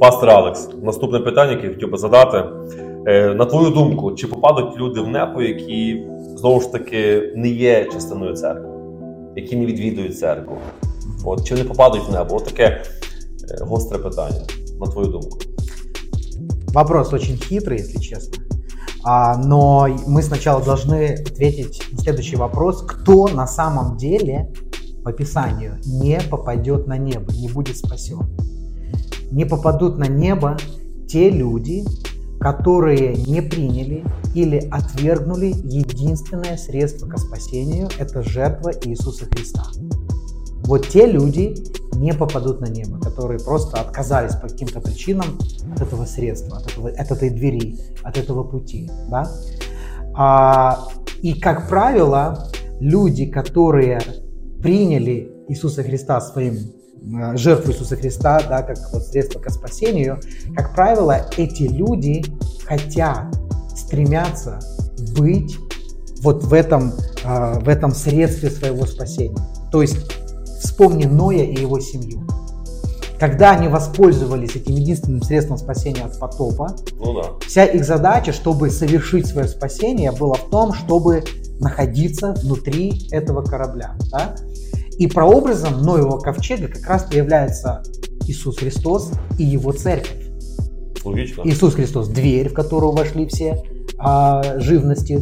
Пастор Алекс, наступне питання, яке я хотів би задати. Е, На твою думку, чи попадуть люди в небо, які знову ж таки не є частиною церкви, які не відвідують церкву? От, чи вони попадуть в небо? От таке е, гостре питання, на твою думку. Вопрос очень хитрый, если честно. А, но мы сначала должны ответить на следующий вопрос. Кто на самом деле по Писанию не попадет на небо, не будет спасен? Не попадут на небо те люди, которые не приняли или отвергнули единственное средство к спасению – это жертва Иисуса Христа. Вот те люди не попадут на небо, которые просто отказались по каким-то причинам от этого средства, от, этого, от этой двери, от этого пути. Да? А, и, как правило, люди, которые приняли Иисуса Христа своим жертву Иисуса Христа, да, как вот средство к спасению, как правило, эти люди хотят, стремятся быть вот в этом, э, в этом средстве своего спасения. То есть вспомни Ноя и его семью. Когда они воспользовались этим единственным средством спасения от потопа, Ну да. вся их задача, чтобы совершить свое спасение, была в том, чтобы находиться внутри этого корабля. да. И прообразом Ноевого ковчега как раз является Иисус Христос и его церковь. Логічно. Иисус Христос – дверь, в которую вошли все а, живности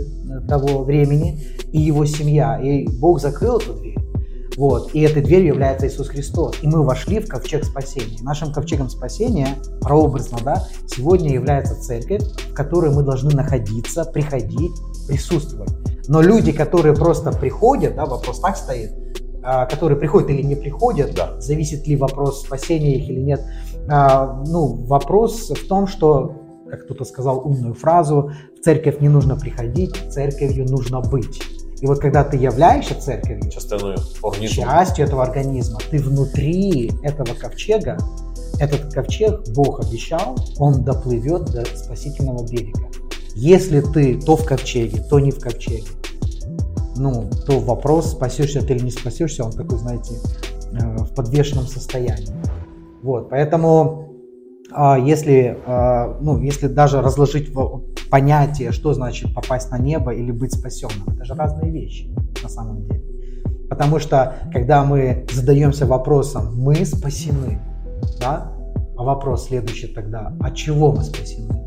того времени, и его семья. И Бог закрыл эту дверь. Вот. И этой дверью является Иисус Христос. И мы вошли в ковчег спасения. Нашим ковчегом спасения, прообразно, да, сегодня является церковь, в которой мы должны находиться, приходить, присутствовать. Но люди, которые просто приходят, да, вопрос так стоит, которые приходят или не приходят, Да. зависит ли вопрос спасения их или нет. А, ну, вопрос в том, что, как кто-то сказал умную фразу, в церковь не нужно приходить, церковью нужно быть. И вот когда ты являешься церковью, організму. частью этого организма, ты внутри этого ковчега, этот ковчег Бог обещал, он доплывет до спасительного берега. Если ты то в ковчеге, то не в ковчеге, ну, то вопрос, спасешься ты или не спасешься, он такой, знаете, э, в подвешенном состоянии. Вот, поэтому а, если, а, ну, если даже разложить понятие, что значит попасть на небо или быть спасенным, это же разные вещи на самом деле. Потому что, когда мы задаемся вопросом, мы спасены, да? А вопрос следующий тогда, от чего мы спасены?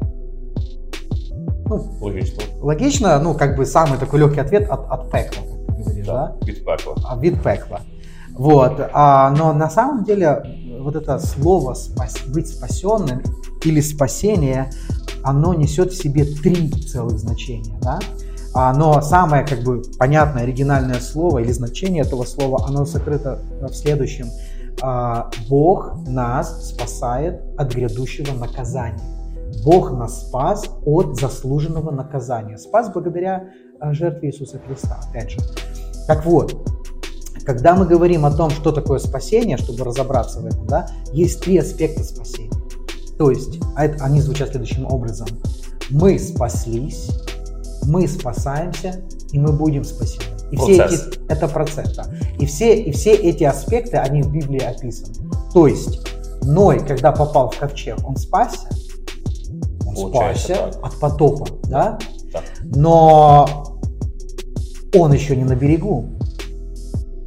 Ну, Логічно. логично, ну, как бы самый такой легкий ответ от, от пекла, как ты говоришь, да? Від пекла. А, вид пекла. Вот. А, но на самом деле вот это слово спас- быть спасенным или спасение, оно несет в себе три целых значения. Да? А, но самое как бы понятное оригинальное слово или значение этого слова, оно сокрыто в следующем. А, Бог нас спасает от грядущего наказания. Бог нас спас от заслуженного наказания. Спас благодаря а, жертве Иисуса Христа, опять же. Так вот, когда мы говорим о том, что такое спасение, чтобы разобраться в этом, да, есть три аспекта спасения. То есть, а они звучат следующим образом. Мы спаслись, мы спасаемся, и мы будем спасены. И все Процесс. эти, это процесс, да. И все, и все эти аспекты, они в Библии описаны. То есть, Ной, когда попал в ковчег, он спасся, Получается спасся так. от потопа, да? Так. Но он еще не на берегу.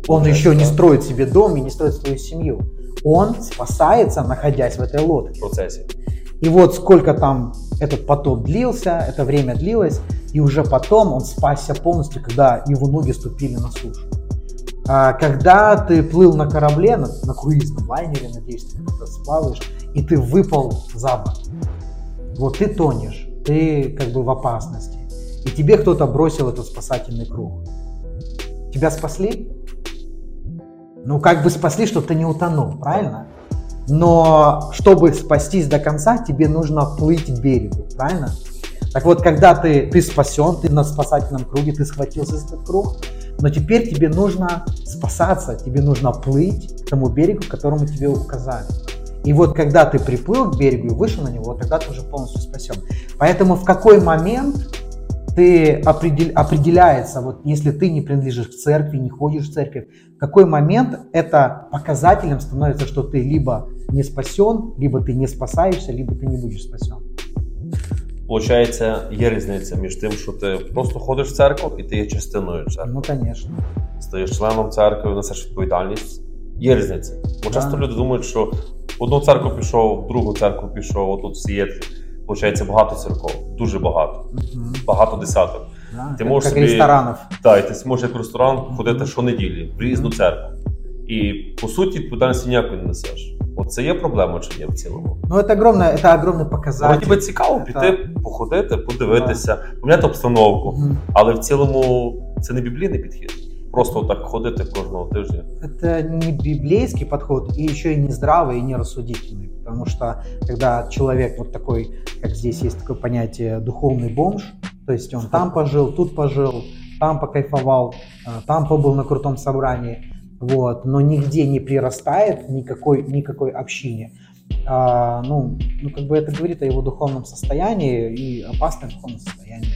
Он Получается, еще не да. строит себе дом и не строит свою семью. Он спасается, находясь в этой В лодке. процесі. И вот сколько там этот потоп длился, это время длилось, и уже потом он спасся полностью, когда его ноги ступили на сушу. А когда ты плыл на корабле, на, на круизном лайнере, надеюсь, ты как-то сплаваешь, и ты выпал за борт, вот ты тонешь, ты как бы в опасности, и тебе кто-то бросил этот спасательный круг. Тебя спасли? Ну, как бы спасли, чтобы ты не утонул, правильно? Но чтобы спастись до конца, тебе нужно плыть к берегу, правильно? Так вот, когда ты, ты спасен, ты на спасательном круге, ты схватился за этот круг, но теперь тебе нужно спасаться, тебе нужно плыть к тому берегу, которому тебе указали. И вот когда ты приплыл к берегу и вышел на него, вот тогда ты уже полностью спасен. Поэтому в какой момент ты определь- определяется, вот если ты не принадлежишь к церкви, не ходишь в церковь, в какой момент это показателем становится, что ты либо не спасен, либо ты не спасаешься, либо ты не будешь спасен. Получається, є різниця між тим, що ти просто ходиш в церкву і ти є частиною церкви. Ну, конечно. Стаєш членом церкви, несеш відповідальність. Є різниця. Бо Да. часто люди думають, що в одну церкву пішов, в другу церкву пішов, отут в Сієтлі. Получається багато церков, дуже багато, Мгм. багато десяток. Да, Ти как, можеш как собі- ресторанов. Так, і ти зможеш як в ресторан ходити щонеділі в різну Мгм. церкву. І по суті відповідальності ніякої не несеш. От це є проблема чи ні в цілому? Ну, это огромное, это огромный Але показатель. тебе цікаво піти, походити, подивитися, поміняти обстановку. Мгм. Але в цілому це не біблійний підхід. Просто так ходити кожного тижня. Это не библейский подход и еще и не здравый, и не рассудительный. Потому что когда человек вот такой, как здесь есть такое понятие духовный бомж, то есть он там пожил, тут пожил, там покайфовал, э, там побыл на крутом собрании, вот, но нигде не прирастает никакой, никакой общине. А, ну, ну, как бы это говорит о его духовном состоянии и опасном духовном состоянии.